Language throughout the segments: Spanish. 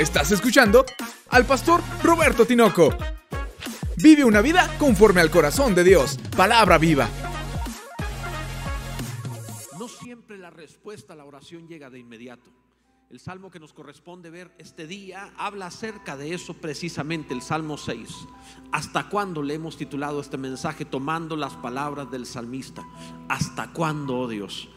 Estás escuchando al pastor Roberto Tinoco. Vive una vida conforme al corazón de Dios. Palabra viva. No siempre la respuesta a la oración llega de inmediato. El salmo que nos corresponde ver este día habla acerca de eso precisamente, el Salmo 6. ¿Hasta cuándo le hemos titulado este mensaje tomando las palabras del salmista? ¿Hasta cuándo, oh Dios?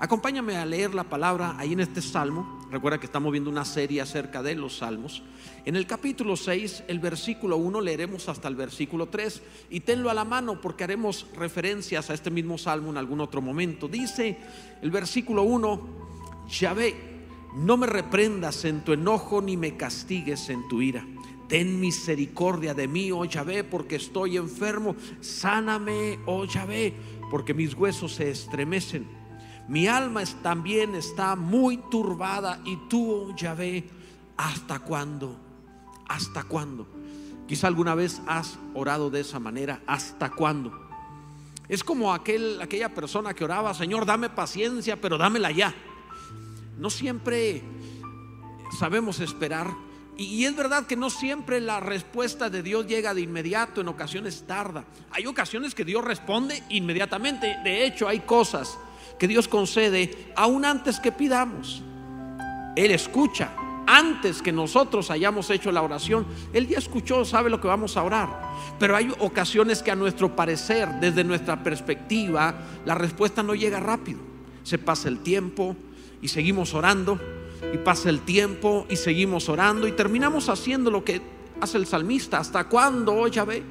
Acompáñame a leer la palabra ahí en este salmo. Recuerda que estamos viendo una serie acerca de los salmos. En el capítulo 6, el versículo 1, leeremos hasta el versículo 3 y tenlo a la mano porque haremos referencias a este mismo salmo en algún otro momento. Dice el versículo 1, Yahvé no me reprendas en tu enojo ni me castigues en tu ira. Ten misericordia de mí, oh Yahvé, porque estoy enfermo. Sáname, oh Yahvé, porque mis huesos se estremecen. Mi alma también está muy turbada. Y tú, oh Yahvé, ¿hasta cuándo? ¿Hasta cuándo? Quizá alguna vez has orado de esa manera. ¿Hasta cuándo? Es como aquel, aquella persona que oraba, Señor, dame paciencia, pero dámela ya. No siempre sabemos esperar. Y, es verdad que no siempre la respuesta de Dios llega de inmediato, en ocasiones tarda. Hay ocasiones que Dios responde inmediatamente. De hecho, hay cosas que Dios concede aún antes que pidamos. Él escucha antes que nosotros hayamos hecho la oración. Él ya escuchó, sabe lo que vamos a orar. Pero hay ocasiones que a nuestro parecer, desde nuestra perspectiva, la respuesta no llega rápido. Se pasa el tiempo, y seguimos orando y pasa el tiempo y seguimos orando y terminamos haciendo lo que hace el salmista. ¿Hasta cuándo, oh Yahvé?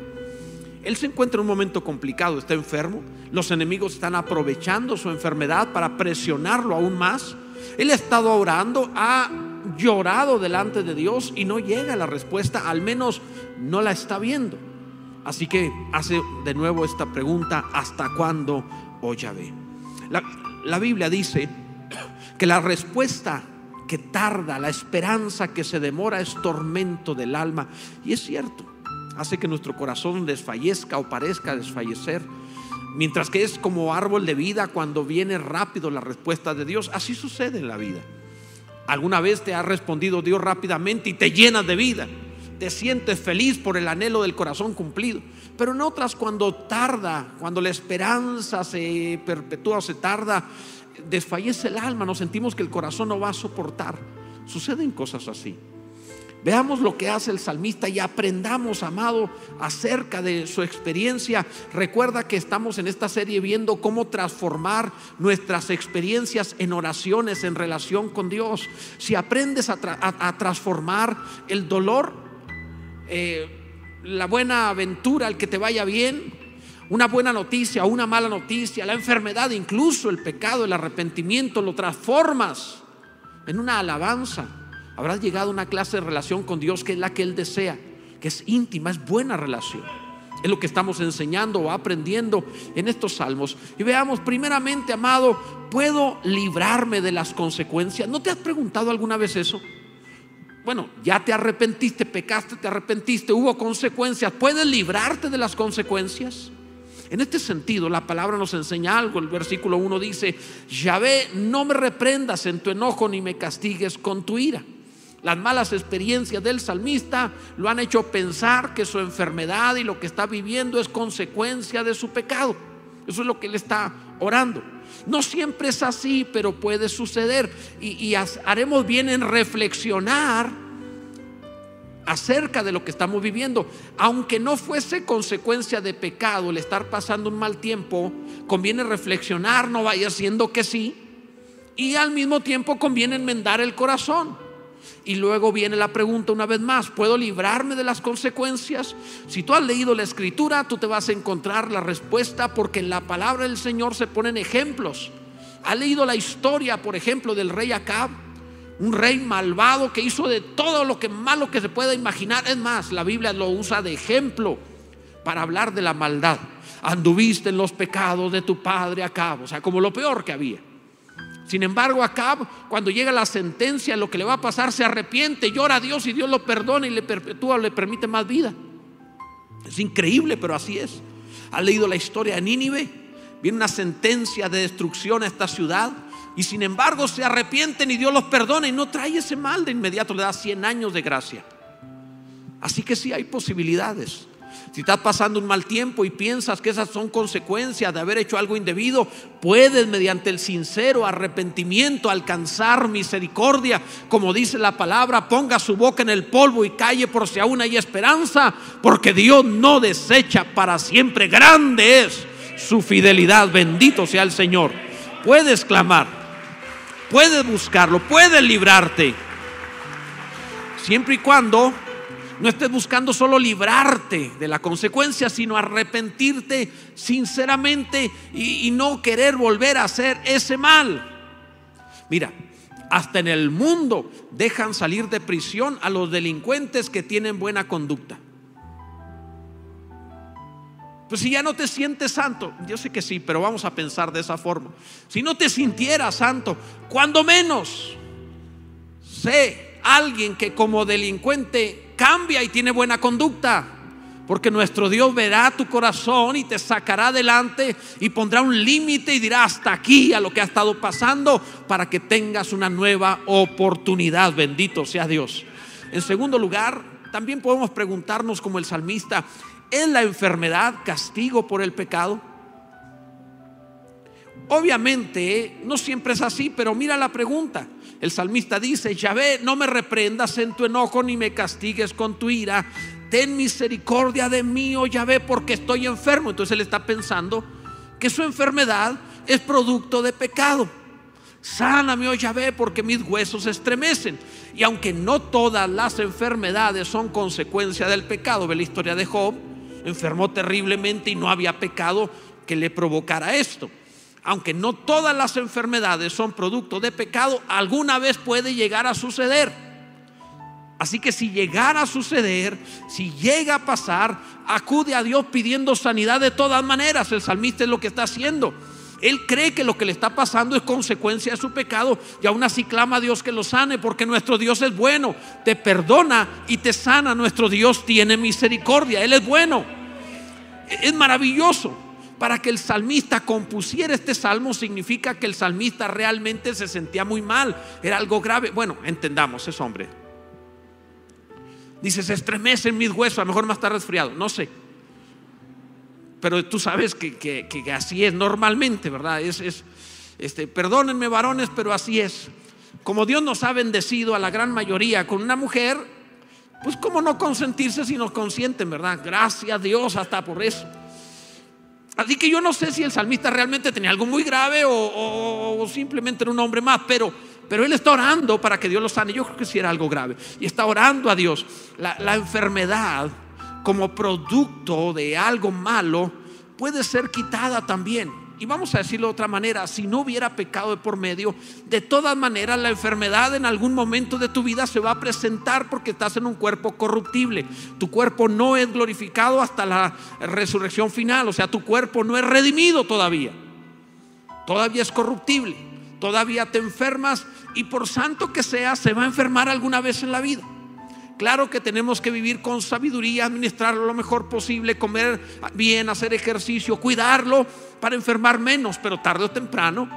Él se encuentra en un momento complicado, está enfermo, los enemigos están aprovechando su enfermedad para presionarlo aún más. Él ha estado orando, ha llorado delante de Dios y no llega la respuesta, al menos no la está viendo. Así que hace de nuevo esta pregunta, ¿hasta cuándo, oh la Biblia dice que la respuesta que tarda, la esperanza que se demora es tormento del alma. Y es cierto, hace que nuestro corazón desfallezca o parezca desfallecer. Mientras que es como árbol de vida cuando viene rápido la respuesta de Dios. Así sucede en la vida. Alguna vez te ha respondido Dios rápidamente y te llenas de vida. Te sientes feliz por el anhelo del corazón cumplido. Pero en otras cuando tarda, cuando la esperanza se perpetúa o se tarda, desfallece el alma, nos sentimos que el corazón no va a soportar. Suceden cosas así. Veamos lo que hace el salmista y aprendamos, amado, acerca de su experiencia. Recuerda que estamos en esta serie viendo cómo transformar nuestras experiencias en oraciones en relación con Dios. Si aprendes a, transformar el dolor, eh, la buena aventura, el que te vaya bien, una buena noticia una mala noticia, la enfermedad, incluso el pecado, el arrepentimiento, lo transformas en una alabanza. Habrás llegado a una clase de relación con Dios que es la que Él desea, que es íntima, es buena relación. Es lo que estamos enseñando o aprendiendo en estos salmos. Y veamos, primeramente, amado, ¿puedo librarme de las consecuencias? ¿No te has preguntado alguna vez eso? Bueno, ya te arrepentiste, pecaste, te arrepentiste, hubo consecuencias. ¿Puedes librarte de las consecuencias? En este sentido, la palabra nos enseña algo. El versículo 1 dice, Yahvé, no me reprendas en tu enojo ni me castigues con tu ira. Las malas experiencias del salmista lo han hecho pensar que su enfermedad y lo que está viviendo es consecuencia de su pecado. Eso es lo que él está orando. No siempre es así, pero puede suceder. Y, y haremos bien en reflexionar acerca de lo que estamos viviendo. Aunque no fuese consecuencia de pecado el estar pasando un mal tiempo, conviene reflexionar, no vaya siendo que sí. Y al mismo tiempo conviene enmendar el corazón. Y luego viene la pregunta una vez más, ¿puedo librarme de las consecuencias? Si tú has leído la escritura, tú te vas a encontrar la respuesta porque en la palabra del Señor se ponen ejemplos. ¿Ha leído la historia, por ejemplo, del rey Acab? un rey malvado que hizo de todo lo que malo que se pueda imaginar. Es más, la Biblia lo usa de ejemplo para hablar de la maldad. Anduviste en los pecados de tu padre Acab, o sea, como lo peor que había. Sin embargo, Acab, cuando llega la sentencia, lo que le va a pasar, se arrepiente, llora a Dios y Dios lo perdona y le perpetúa, le permite más vida. Es increíble, pero así es. ¿Ha leído la historia de Nínive? Viene una sentencia de destrucción a esta ciudad Y sin embargo se arrepienten y Dios los perdona y no trae ese mal de inmediato, le da 100 años de gracia. Así que sí hay posibilidades. Si estás pasando un mal tiempo y piensas que esas son consecuencias de haber hecho algo indebido, puedes mediante el sincero arrepentimiento alcanzar misericordia. Como dice la palabra, ponga su boca en el polvo y calle por si aún hay esperanza, porque Dios no desecha para siempre. Grande es su fidelidad. Bendito sea el Señor. Puedes clamar, puedes buscarlo, puedes librarte. Siempre y cuando no estés buscando solo librarte de la consecuencia, sino arrepentirte sinceramente y, y, no querer volver a hacer ese mal. Mira, hasta en el mundo dejan salir de prisión a los delincuentes que tienen buena conducta. Pues si ya no te sientes santo, yo sé que sí, pero vamos a pensar de esa forma. Si no te sintieras santo, cuando menos, sé alguien que como delincuente cambia y tiene buena conducta. Porque nuestro Dios verá tu corazón y te sacará adelante y pondrá un límite y dirá hasta aquí a lo que ha estado pasando para que tengas una nueva oportunidad. Bendito sea Dios. En segundo lugar, también podemos preguntarnos como el salmista, ¿es la enfermedad castigo por el pecado? Obviamente, no siempre es así, pero mira la pregunta. El salmista dice, Yahvé, no me reprendas en tu enojo ni me castigues con tu ira. Ten misericordia de mí, oh Yahvé, porque estoy enfermo. Entonces él está pensando que su enfermedad es producto de pecado. Sáname, oh Yahvé, porque mis huesos se estremecen. Y aunque no todas las enfermedades son consecuencia del pecado, ve la historia de Job, enfermó terriblemente y no había pecado que le provocara esto aunque no todas las enfermedades son producto de pecado, alguna vez puede llegar a suceder. Así que si llegara a suceder, si llega a pasar, acude a Dios pidiendo sanidad de todas maneras. El salmista es lo que está haciendo. Él cree que lo que le está pasando es consecuencia de su pecado y aún así clama a Dios que lo sane porque nuestro Dios es bueno, te perdona y te sana. Nuestro Dios tiene misericordia, Él es bueno. Es maravilloso para que el salmista compusiera este salmo significa que el salmista realmente se sentía muy mal, era algo grave. Bueno, entendamos, es hombre. Dice, se estremecen mis huesos, a lo mejor más está resfriado, no sé. Pero tú sabes que, así es normalmente, ¿verdad? Es, es, este, perdónenme varones, pero así es. Como Dios nos ha bendecido a la gran mayoría con una mujer, pues cómo no consentirse si nos consienten, ¿verdad? Gracias a Dios hasta por eso. Así que yo no sé si el salmista realmente tenía algo muy grave o, simplemente era un hombre más, pero, pero él está orando para que Dios lo sane. Yo creo que sí era algo grave. Y está orando a Dios. La, la enfermedad como producto de algo malo puede ser quitada también. Y vamos a decirlo de otra manera, si no hubiera pecado de por medio, de todas maneras la enfermedad en algún momento de tu vida se va a presentar porque estás en un cuerpo corruptible. Tu cuerpo no es glorificado hasta la resurrección final, o sea, tu cuerpo no es redimido todavía. Todavía es corruptible, todavía te enfermas y por santo que sea, se va a enfermar alguna vez en la vida. Claro que tenemos que vivir con sabiduría, administrarlo lo mejor posible, comer bien, hacer ejercicio, cuidarlo para enfermar menos, pero tarde o temprano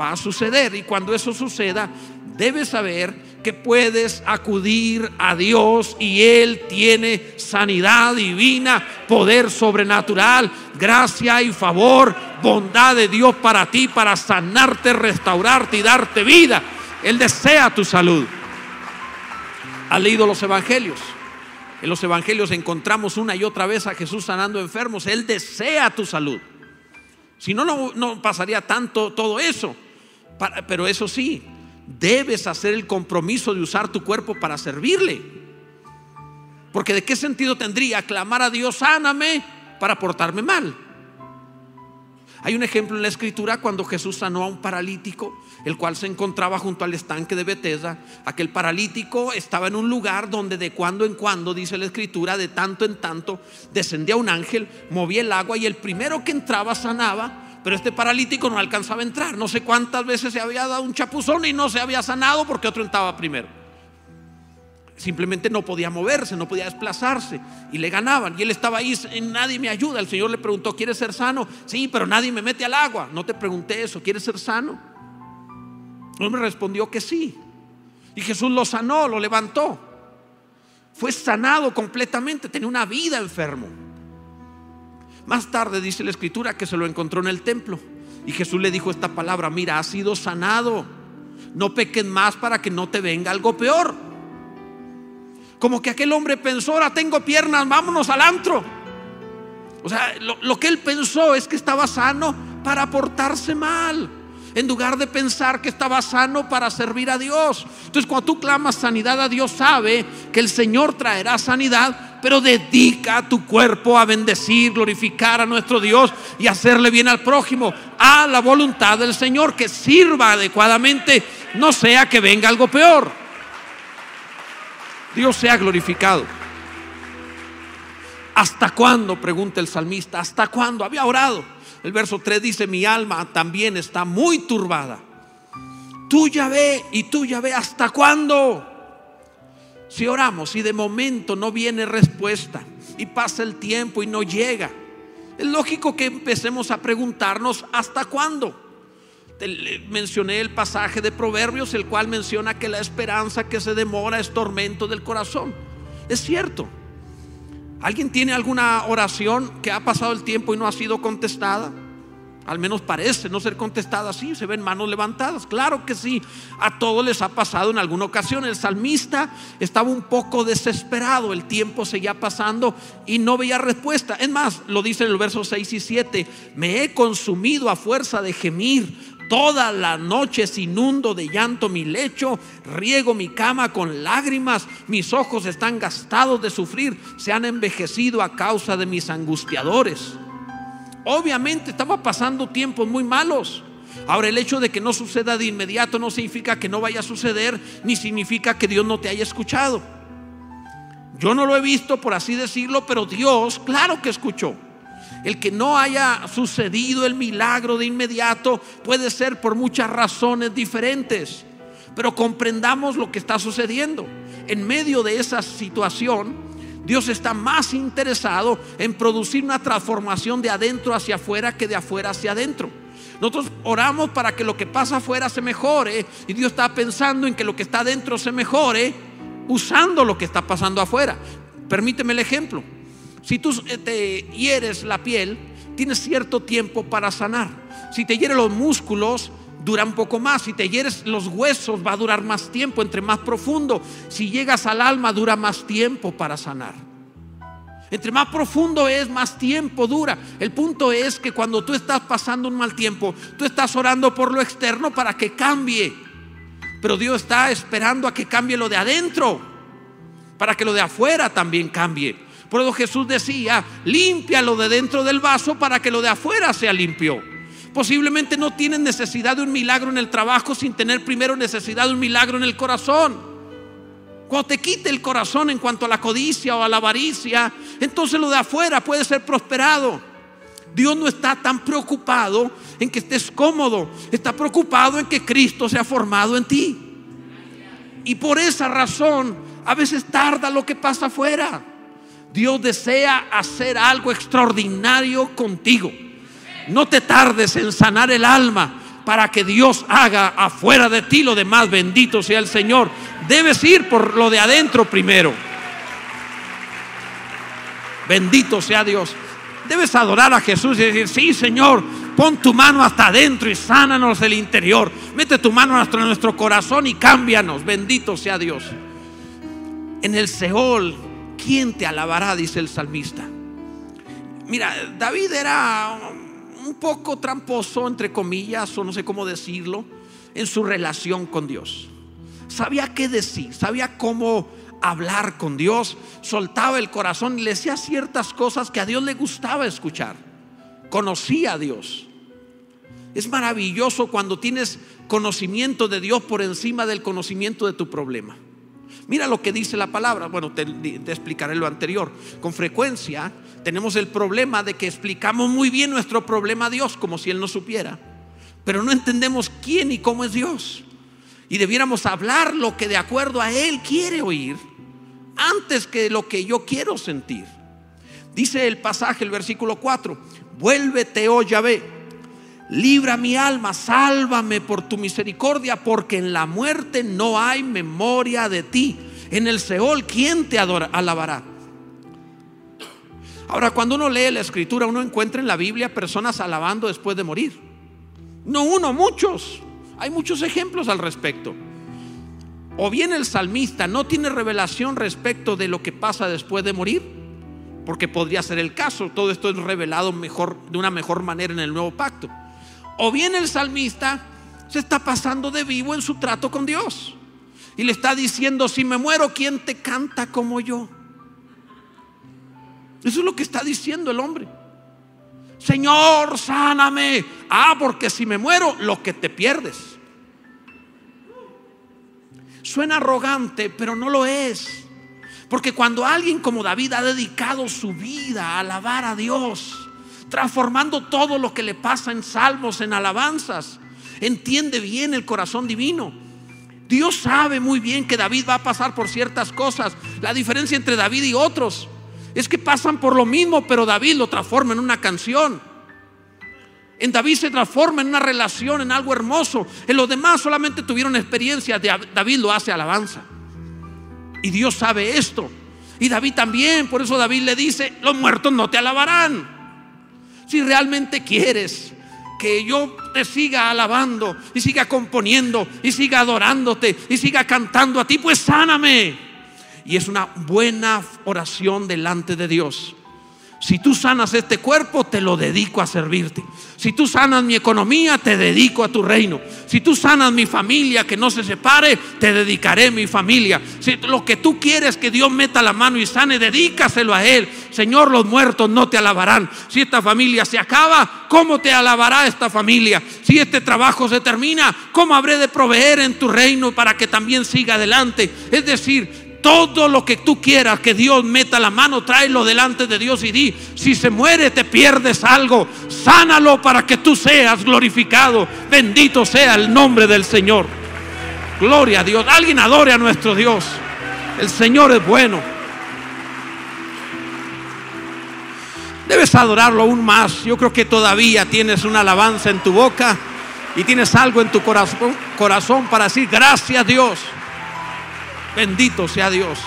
va a suceder. Y cuando eso suceda, debes saber que puedes acudir a Dios y Él tiene sanidad divina, poder sobrenatural, gracia y favor, bondad de Dios para ti, para sanarte, restaurarte y darte vida. Él desea tu salud. ¿Ha leído los evangelios? En los evangelios encontramos una y otra vez a Jesús sanando enfermos. Él desea tu salud. Si no, no, pasaría tanto todo eso. pero eso sí, debes hacer el compromiso de usar tu cuerpo para servirle. Porque de qué sentido tendría clamar a Dios, sáname, para portarme mal. Hay un ejemplo en la escritura cuando Jesús sanó a un paralítico, el cual se encontraba junto al estanque de Betesda. Aquel paralítico estaba en un lugar donde de cuando en cuando, dice la escritura, de tanto en tanto, descendía un ángel, movía el agua y el primero que entraba sanaba. Pero este paralítico no alcanzaba a entrar. No sé cuántas veces se había dado un chapuzón y no se había sanado porque otro entraba primero simplemente no podía moverse, no podía desplazarse y le ganaban. Y él estaba ahí, nadie me ayuda. El Señor le preguntó, ¿quieres ser sano? Sí, pero nadie me mete al agua. No te pregunté eso, ¿quieres ser sano? El hombre respondió que sí. Y Jesús lo sanó, lo levantó. Fue sanado completamente, tenía una vida enfermo. Más tarde dice la escritura que se lo encontró en el templo. Y Jesús le dijo esta palabra, mira, has sido sanado. No pequen más para que no te venga algo peor. Como que aquel hombre pensó, ahora tengo piernas, vámonos al antro. O sea, lo, que él pensó es que estaba sano para portarse mal en lugar de pensar que estaba sano para servir a Dios. Entonces cuando tú clamas sanidad a Dios, sabe que el Señor traerá sanidad, pero dedica tu cuerpo a bendecir, glorificar a nuestro Dios y hacerle bien al prójimo, a la voluntad del Señor, que sirva adecuadamente, no sea que venga algo peor. Dios sea glorificado. ¿Hasta cuándo? Pregunta el salmista. ¿Hasta cuándo? Había orado. El verso 3 dice, mi alma también está muy turbada. Tú ya ve y tú ya ve hasta cuándo. Si oramos y de momento no viene respuesta y pasa el tiempo y no llega, es lógico que empecemos a preguntarnos hasta cuándo. Mencioné el pasaje de Proverbios, el cual menciona que la esperanza que se demora es tormento del corazón. Es cierto. ¿Alguien tiene alguna oración que ha pasado el tiempo y no ha sido contestada? Al menos parece no ser contestada así, se ven manos levantadas. Claro que sí, a todos les ha pasado en alguna ocasión. El salmista estaba un poco desesperado, el tiempo seguía pasando y no veía respuesta. Es más, lo dice en el verso 6 y 7, me he consumido a fuerza de gemir. Toda la noche inundo de llanto mi lecho, riego mi cama con lágrimas, mis ojos están gastados de sufrir, se han envejecido a causa de mis angustiadores. Obviamente estaba pasando tiempos muy malos. Ahora el hecho de que no suceda de inmediato no significa que no vaya a suceder, ni significa que Dios no te haya escuchado. Yo no lo he visto, por así decirlo, pero Dios, claro que escuchó. El que no haya sucedido el milagro de inmediato puede ser por muchas razones diferentes. Pero comprendamos lo que está sucediendo. En medio de esa situación, Dios está más interesado en producir una transformación de adentro hacia afuera que de afuera hacia adentro. Nosotros oramos para que lo que pasa afuera se mejore y Dios está pensando en que lo que está adentro se mejore usando lo que está pasando afuera. Permíteme el ejemplo. Si tú eh, te hieres la piel, tienes cierto tiempo para sanar. Si te hieres los músculos, dura un poco más. Si te hieres los huesos, va a durar más tiempo, entre más profundo. Si llegas al alma, dura más tiempo para sanar. Entre más profundo es, más tiempo dura. El punto es que cuando tú estás pasando un mal tiempo, tú estás orando por lo externo para que cambie. Pero Dios está esperando a que cambie lo de adentro, para que lo de afuera también cambie. Por eso Jesús decía, limpia lo de dentro del vaso para que lo de afuera sea limpio. Posiblemente no tienen necesidad de un milagro en el trabajo sin tener primero necesidad de un milagro en el corazón. Cuando te quite el corazón en cuanto a la codicia o a la avaricia, entonces lo de afuera puede ser prosperado. Dios no está tan preocupado en que estés cómodo, está preocupado en que Cristo sea formado en ti. Y por esa razón, a veces tarda lo que pasa afuera. Dios desea hacer algo extraordinario contigo. No te tardes en sanar el alma para que Dios haga afuera de ti lo demás. Bendito sea el Señor. Debes ir por lo de adentro primero. Bendito sea Dios. Debes adorar a Jesús y decir, sí Señor, pon tu mano hasta adentro y sánanos el interior. Mete tu mano hasta nuestro corazón y cámbianos. Bendito sea Dios. En el Seol ¿quién te alabará? Dice el salmista. Mira, David era un poco tramposo, entre comillas, o no sé cómo decirlo, en su relación con Dios. Sabía qué decir, sabía cómo hablar con Dios, soltaba el corazón y le decía ciertas cosas que a Dios le gustaba escuchar. Conocía a Dios. Es maravilloso cuando tienes conocimiento de Dios por encima del conocimiento de tu problema. Mira lo que dice la palabra. Bueno, te, explicaré lo anterior. Con frecuencia tenemos el problema de que explicamos muy bien nuestro problema a Dios como si Él no supiera. Pero no entendemos quién y cómo es Dios. Y debiéramos hablar lo que de acuerdo a Él quiere oír antes que lo que yo quiero sentir. Dice el pasaje, el versículo 4, vuélvete, oh Yahvé, Libra mi alma, sálvame por tu misericordia, porque en la muerte no hay memoria de ti. En el Seol, ¿quién te alabará? Ahora, cuando uno lee la escritura, uno encuentra en la Biblia personas alabando después de morir. No uno, muchos. Hay muchos ejemplos al respecto. O bien el salmista no tiene revelación respecto de lo que pasa después de morir, porque podría ser el caso. Todo esto es revelado mejor, de una mejor manera en el nuevo pacto. O bien el salmista se está pasando de vivo en su trato con Dios y le está diciendo, si me muero, ¿quién te canta como yo? Eso es lo que está diciendo el hombre. Señor, sáname. Ah, porque si me muero, lo que te pierdes. Suena arrogante, pero no lo es. Porque cuando alguien como David ha dedicado su vida a alabar a Dios, transformando todo lo que le pasa en salmos, en alabanzas, entiende bien el corazón divino. Dios sabe muy bien que David va a pasar por ciertas cosas. La diferencia entre David y otros es que pasan por lo mismo, pero David lo transforma en una canción. En David se transforma en una relación, en algo hermoso. En los demás solamente tuvieron experiencia. David lo hace alabanza. Y Dios sabe esto. Y David también. Por eso David le dice, los muertos no te alabarán. Si realmente quieres que yo te siga alabando y siga componiendo y siga adorándote y siga cantando a ti, pues sáname. Y es una buena oración delante de Dios. Si tú sanas este cuerpo, te lo dedico a servirte. Si tú sanas mi economía, te dedico a tu reino. Si tú sanas mi familia, que no se separe, te dedicaré mi familia. Si lo que tú quieres que Dios meta la mano y sane, dedícaselo a Él. Señor, los muertos no te alabarán. Si esta familia se acaba, ¿cómo te alabará esta familia? Si este trabajo se termina, ¿cómo habré de proveer en tu reino para que también siga adelante? Es decir, todo lo que tú quieras que Dios meta la mano, tráelo delante de Dios y di, si se muere te pierdes algo, sánalo para que tú seas glorificado. Bendito sea el nombre del Señor. Gloria a Dios. Alguien adore a nuestro Dios. El Señor es bueno. Debes adorarlo aún más. Yo creo que todavía tienes una alabanza en tu boca y tienes algo en tu corazón, corazón para decir gracias Dios. Bendito sea Dios.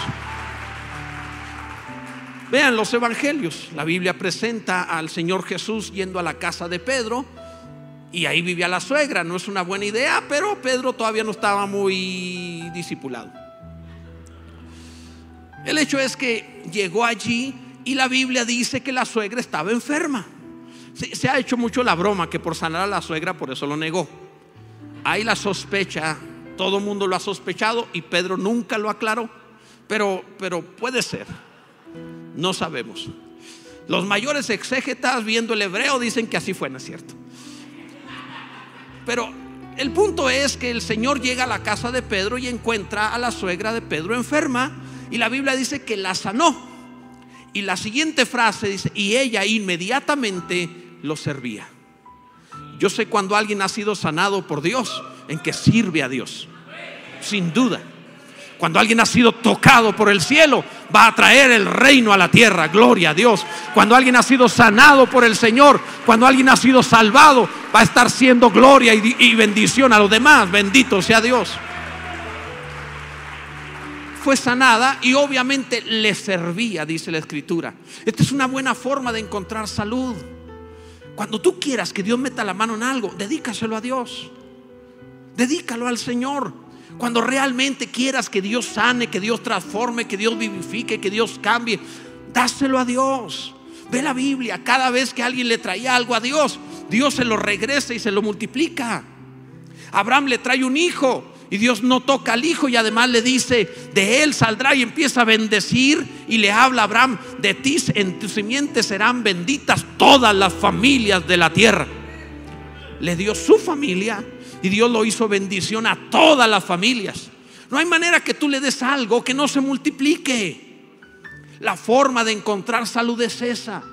Vean los evangelios. La Biblia presenta al Señor Jesús yendo a la casa de Pedro y ahí vivía la suegra. No es una buena idea, pero Pedro todavía no estaba muy discipulado. El hecho es que llegó allí y la Biblia dice que la suegra estaba enferma. Se, se ha hecho mucho la broma que por sanar a la suegra por eso lo negó. Hay la sospecha todo el mundo lo ha sospechado y Pedro nunca lo aclaró. Pero, pero puede ser. No sabemos. Los mayores exégetas viendo el hebreo dicen que así fue, ¿no es cierto? Pero el punto es que el Señor llega a la casa de Pedro y encuentra a la suegra de Pedro enferma y la Biblia dice que la sanó. Y la siguiente frase dice, y ella inmediatamente lo servía. Yo sé cuando alguien ha sido sanado por Dios, en que sirve a Dios. Sin duda. Cuando alguien ha sido tocado por el cielo, va a traer el reino a la tierra. Gloria a Dios. Cuando alguien ha sido sanado por el Señor, cuando alguien ha sido salvado, va a estar siendo gloria y, bendición a los demás. Bendito sea Dios. Fue sanada y obviamente le servía, dice la escritura. Esta es una buena forma de encontrar salud. Cuando tú quieras que Dios meta la mano en algo, dedícaselo a Dios. Dedícalo al Señor. Cuando realmente quieras que Dios sane, que Dios transforme, que Dios vivifique, que Dios cambie, dáselo a Dios. Ve la Biblia, cada vez que alguien le traía algo a Dios, Dios se lo regresa y se lo multiplica. Abraham le trae un hijo y Dios no toca al hijo y además le dice, de él saldrá y empieza a bendecir y le habla a Abraham, de ti en tu simiente serán benditas todas las familias de la tierra. Le dio su familia y Dios lo hizo bendición a todas las familias. No hay manera que tú le des algo que no se multiplique. La forma de encontrar salud es esa.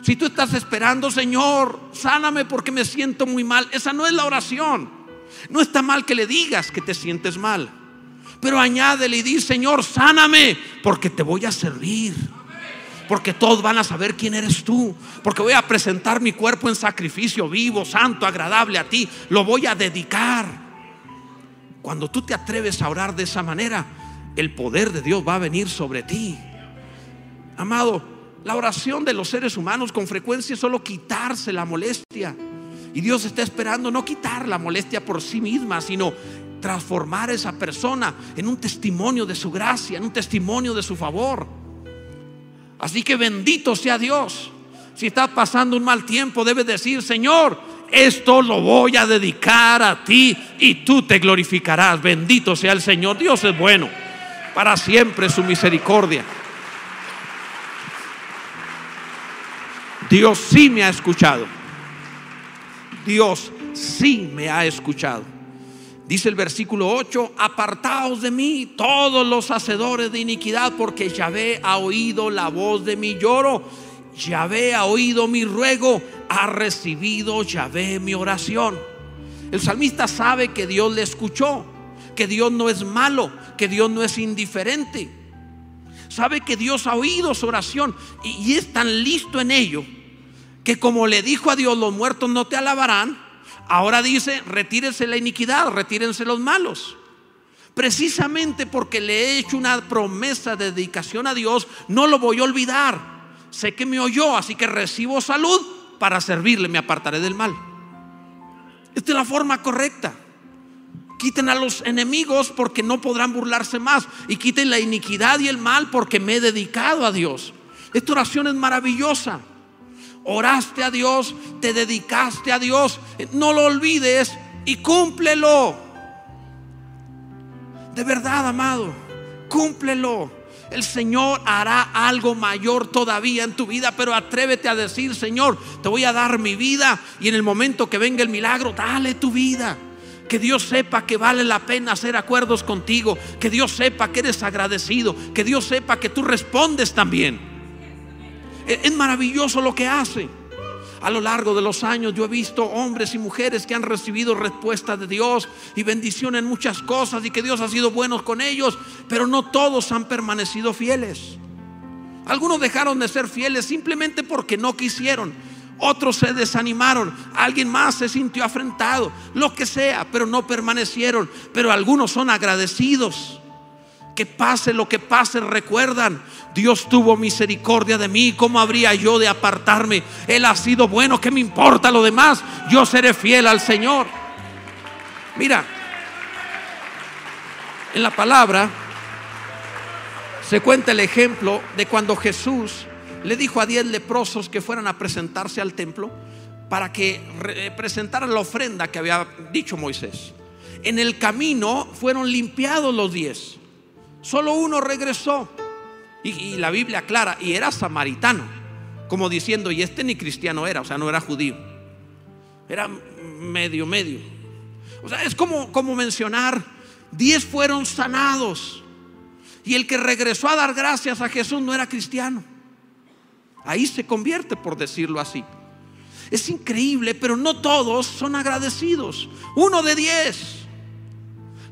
Si tú estás esperando, Señor, sáname porque me siento muy mal, esa no es la oración. No está mal que le digas que te sientes mal. Pero añádele y di, Señor, sáname porque te voy a servir. Porque todos van a saber quién eres tú. Porque voy a presentar mi cuerpo en sacrificio vivo, santo, agradable a ti. Lo voy a dedicar. Cuando tú te atreves a orar de esa manera, el poder de Dios va a venir sobre ti. Amado, la oración de los seres humanos con frecuencia es solo quitarse la molestia. Y Dios está esperando no quitar la molestia por sí misma, sino transformar a esa persona en un testimonio de su gracia, en un testimonio de su favor. Así que bendito sea Dios. Si estás pasando un mal tiempo, debes decir, Señor, esto lo voy a dedicar a ti y tú te glorificarás. Bendito sea el Señor. Dios es bueno. Para siempre su misericordia. Dios sí me ha escuchado. Dios sí me ha escuchado. Dice el versículo 8, apartaos de mí todos los hacedores de iniquidad, porque Yahvé ha oído la voz de mi lloro, Yahvé ha oído mi ruego, ha recibido Yahvé mi oración. El salmista sabe que Dios le escuchó, que Dios no es malo, que Dios no es indiferente. Sabe que Dios ha oído su oración y, y es tan listo en ello que como le dijo a Dios, los muertos no te alabarán, ahora dice, retírense la iniquidad, retírense los malos. Precisamente porque le he hecho una promesa de dedicación a Dios, no lo voy a olvidar. Sé que me oyó, así que recibo salud para servirle, me apartaré del mal. Esta es la forma correcta. Quiten a los enemigos porque no podrán burlarse más. Y quiten la iniquidad y el mal porque me he dedicado a Dios. Esta oración es maravillosa oraste a Dios, te dedicaste a Dios, no lo olvides y cúmplelo. De verdad, amado, cúmplelo. El Señor hará algo mayor todavía en tu vida, pero atrévete a decir, Señor, te voy a dar mi vida y en el momento que venga el milagro, dale tu vida. Que Dios sepa que vale la pena hacer acuerdos contigo, que Dios sepa que eres agradecido, que Dios sepa que tú respondes también. Es maravilloso lo que hace. A lo largo de los años yo he visto hombres y mujeres que han recibido respuesta de Dios y bendición en muchas cosas y que Dios ha sido bueno con ellos, pero no todos han permanecido fieles. Algunos dejaron de ser fieles simplemente porque no quisieron. Otros se desanimaron, alguien más se sintió afrentado, lo que sea, pero no permanecieron. Pero algunos son agradecidos. Que pase lo que pase, recuerdan, Dios tuvo misericordia de mí, ¿cómo habría yo de apartarme? Él ha sido bueno, ¿qué me importa lo demás? Yo seré fiel al Señor. Mira, en la palabra se cuenta el ejemplo de cuando Jesús le dijo a diez leprosos que fueran a presentarse al templo para que presentaran la ofrenda que había dicho Moisés. En el camino fueron limpiados los diez. Solo uno regresó. Y, la Biblia aclara, y era samaritano, como diciendo, y este ni cristiano era, o sea, no era judío. Era medio, medio. O sea, es como, como mencionar, diez fueron sanados. Y el que regresó a dar gracias a Jesús no era cristiano. Ahí se convierte, por decirlo así. Es increíble, pero no todos son agradecidos. Uno de diez.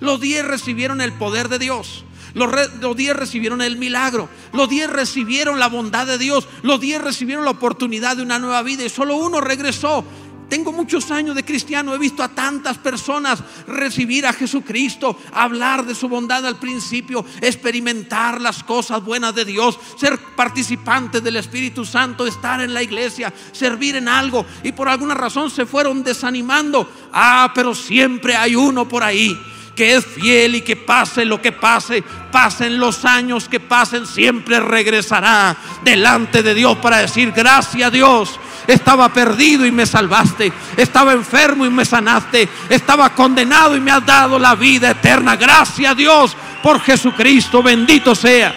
Los diez recibieron el poder de Dios. Los, diez recibieron el milagro. Los diez recibieron la bondad de Dios. Los diez recibieron la oportunidad de una nueva vida. Y solo uno regresó. Tengo muchos años de cristiano, he visto a tantas personas recibir a Jesucristo, hablar de su bondad al principio, experimentar las cosas buenas de Dios, ser participantes del Espíritu Santo, estar en la iglesia, servir en algo y por alguna razón se fueron desanimando. Ah, pero siempre hay uno por ahí que es fiel y que pase lo que pase, pasen los años que pasen, siempre regresará delante de Dios para decir, gracias Dios, estaba perdido y me salvaste, estaba enfermo y me sanaste, estaba condenado y me has dado la vida eterna, gracias Dios por Jesucristo, bendito sea.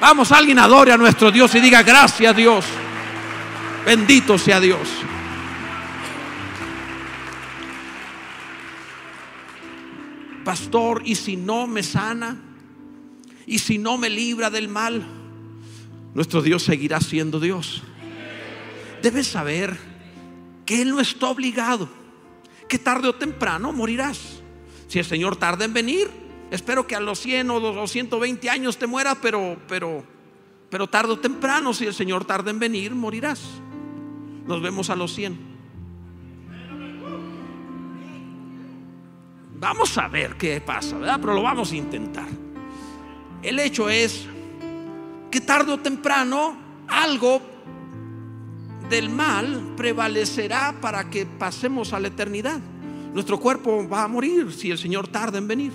Vamos, alguien adore a nuestro Dios y diga, gracias Dios, bendito sea Dios. Pastor, ¿y si no me sana? ¿Y si no me libra del mal? Nuestro Dios seguirá siendo Dios. Debes saber que Él no está obligado, que tarde o temprano morirás. Si el Señor tarda en venir, espero que a los 100 o los 120 años te mueras, pero, pero, Pero tarde o temprano, si el Señor tarda en venir, morirás. Nos vemos a los 100. Vamos a ver qué pasa, ¿verdad? Pero lo vamos a intentar. El hecho es que tarde o temprano algo del mal prevalecerá para que pasemos a la eternidad. Nuestro cuerpo va a morir si el Señor tarda en venir.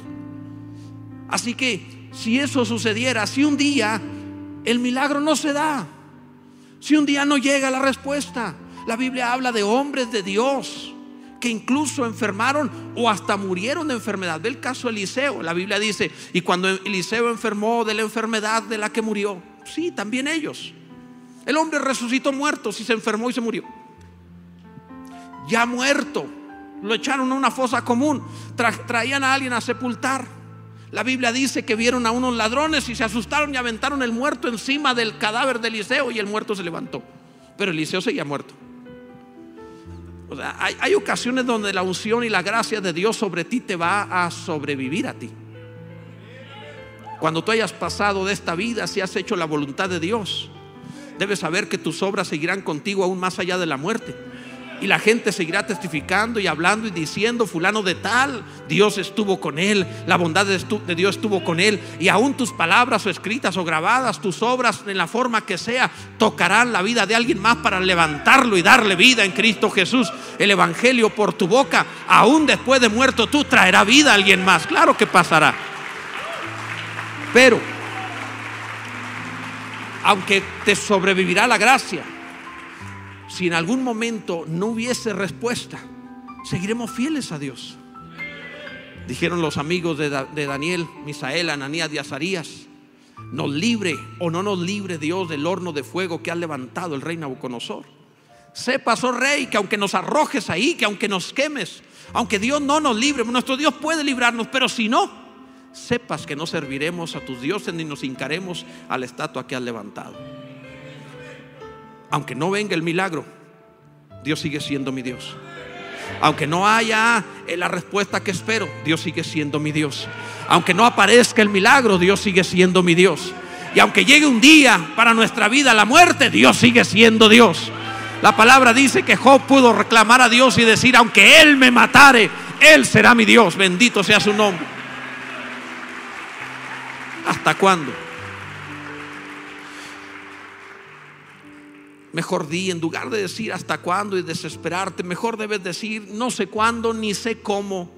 Así que si eso sucediera, si un día el milagro no se da, si un día no llega la respuesta, la Biblia habla de hombres de Dios que incluso enfermaron o hasta murieron de enfermedad. Ve el caso de Eliseo. La Biblia dice, y cuando Eliseo enfermó de la enfermedad de la que murió, sí, también ellos. El hombre resucitó muerto, si se enfermó y se murió. Ya muerto, lo echaron a una fosa común, traían a alguien a sepultar. La Biblia dice que vieron a unos ladrones y se asustaron y aventaron el muerto encima del cadáver de Eliseo y el muerto se levantó. Pero Eliseo seguía muerto. Hay, hay ocasiones donde la unción y la gracia de Dios sobre ti te va a sobrevivir a ti. Cuando tú hayas pasado de esta vida, si has hecho la voluntad de Dios, debes saber que tus obras seguirán contigo aún más allá de la muerte. Y la gente seguirá testificando y hablando y diciendo, fulano de tal, Dios estuvo con él, la bondad de, Dios estuvo con él. Y aún tus palabras o escritas o grabadas, tus obras en la forma que sea, tocarán la vida de alguien más para levantarlo y darle vida en Cristo Jesús. El Evangelio por tu boca, aún después de muerto tú, traerá vida a alguien más. Claro que pasará. Pero, aunque te sobrevivirá la gracia, si en algún momento no hubiese respuesta, seguiremos fieles a Dios. Dijeron los amigos de, Daniel, Misael, Ananías y Azarías, nos libre o no nos libre Dios del horno de fuego que ha levantado el rey Nabucodonosor. Sepas, oh rey, que aunque nos arrojes ahí, que aunque nos quemes, aunque Dios no nos libre, nuestro Dios puede librarnos, pero si no, sepas que no serviremos a tus dioses ni nos hincaremos a la estatua que has levantado. Aunque no venga el milagro, Dios sigue siendo mi Dios. Aunque no haya eh, la respuesta que espero, Dios sigue siendo mi Dios. Aunque no aparezca el milagro, Dios sigue siendo mi Dios. Y aunque llegue un día para nuestra vida la muerte, Dios sigue siendo Dios. La palabra dice que Job pudo reclamar a Dios y decir, aunque Él me matare, Él será mi Dios. Bendito sea su nombre. ¿Hasta cuándo? Mejor di, en lugar de decir hasta cuándo y desesperarte, mejor debes decir no sé cuándo ni sé cómo,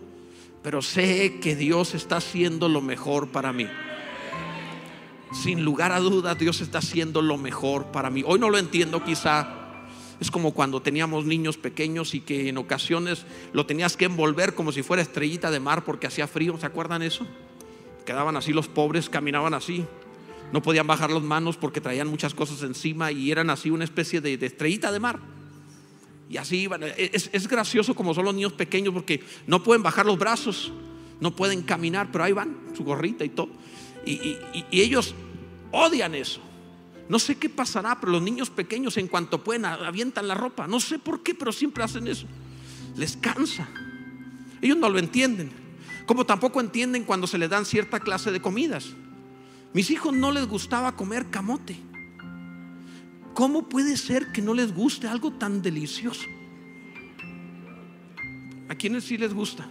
pero sé que Dios está haciendo lo mejor para mí. Sin lugar a dudas, Dios está haciendo lo mejor para mí. Hoy no lo entiendo quizá. Es como cuando teníamos niños pequeños y que en ocasiones lo tenías que envolver como si fuera estrellita de mar porque hacía frío. ¿Se acuerdan eso? Quedaban así los pobres, caminaban así. No podían bajar las manos porque traían muchas cosas encima y eran así una especie de, estrellita de mar. Y así iban. Es, gracioso como son los niños pequeños porque no pueden bajar los brazos, no pueden caminar, pero ahí van, su gorrita y todo. Y, y ellos odian eso. No sé qué pasará, pero los niños pequeños en cuanto pueden avientan la ropa. No sé por qué, pero siempre hacen eso. Les cansa. Ellos no lo entienden. Como tampoco entienden cuando se les dan cierta clase de comidas. Mis hijos no les gustaba comer camote. ¿Cómo puede ser que no les guste algo tan delicioso? ¿A quienes sí les gusta?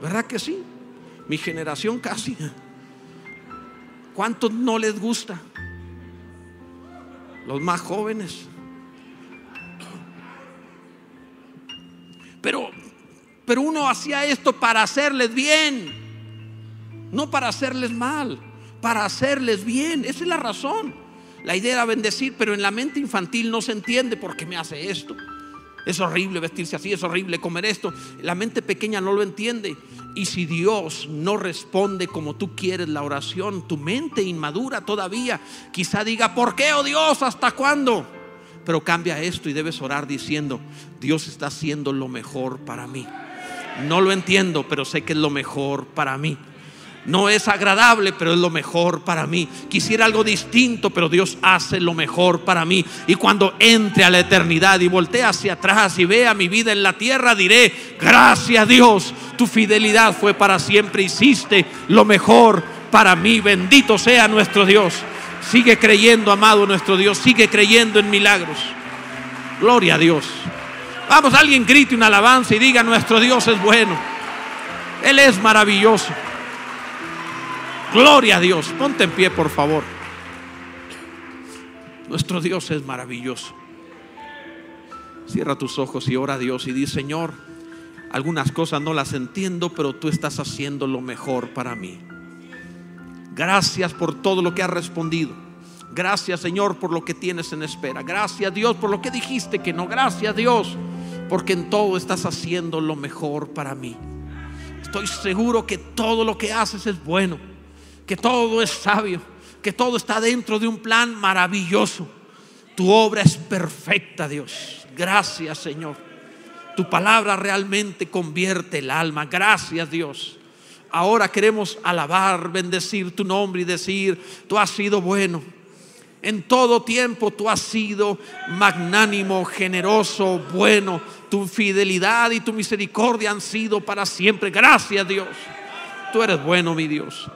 ¿Verdad que sí? Mi generación casi. ¿Cuántos no les gusta? Los más jóvenes. Pero pero uno hacía esto para hacerles bien, no para hacerles mal, para hacerles bien. Esa es la razón. La idea era bendecir, pero en la mente infantil no se entiende por qué me hace esto. Es horrible vestirse así, es horrible comer esto. La mente pequeña no lo entiende. Y si Dios no responde como tú quieres la oración, tu mente inmadura todavía quizá diga, ¿por qué, oh Dios? ¿Hasta cuándo? Pero cambia esto y debes orar diciendo, Dios está haciendo lo mejor para mí. No lo entiendo, pero sé que es lo mejor para mí. No es agradable, pero es lo mejor para mí. Quisiera algo distinto, pero Dios hace lo mejor para mí. Y cuando entre a la eternidad y voltee hacia atrás y vea mi vida en la tierra, diré, gracias Dios, tu fidelidad fue para siempre. Hiciste lo mejor para mí. Bendito sea nuestro Dios. Sigue creyendo, amado nuestro Dios. Sigue creyendo en milagros. Gloria a Dios. Vamos, alguien grite una alabanza y diga, nuestro Dios es bueno. Él es maravilloso. Gloria a Dios. Ponte en pie, por favor. Nuestro Dios es maravilloso. Cierra tus ojos y ora a Dios y di, Señor, algunas cosas no las entiendo, pero tú estás haciendo lo mejor para mí. Gracias por todo lo que has respondido. Gracias Señor por lo que tienes en espera. Gracias Dios por lo que dijiste que no. Gracias Dios porque en todo estás haciendo lo mejor para mí. Estoy seguro que todo lo que haces es bueno, que todo es sabio, que todo está dentro de un plan maravilloso. Tu obra es perfecta, Dios. Gracias, Señor. Tu palabra realmente convierte el alma. Gracias, Dios. Ahora queremos alabar, bendecir tu nombre y decir, tú has sido bueno. En todo tiempo tú has sido magnánimo, generoso, bueno. Tu fidelidad y tu misericordia han sido para siempre. Gracias Dios. Tú eres bueno, mi Dios.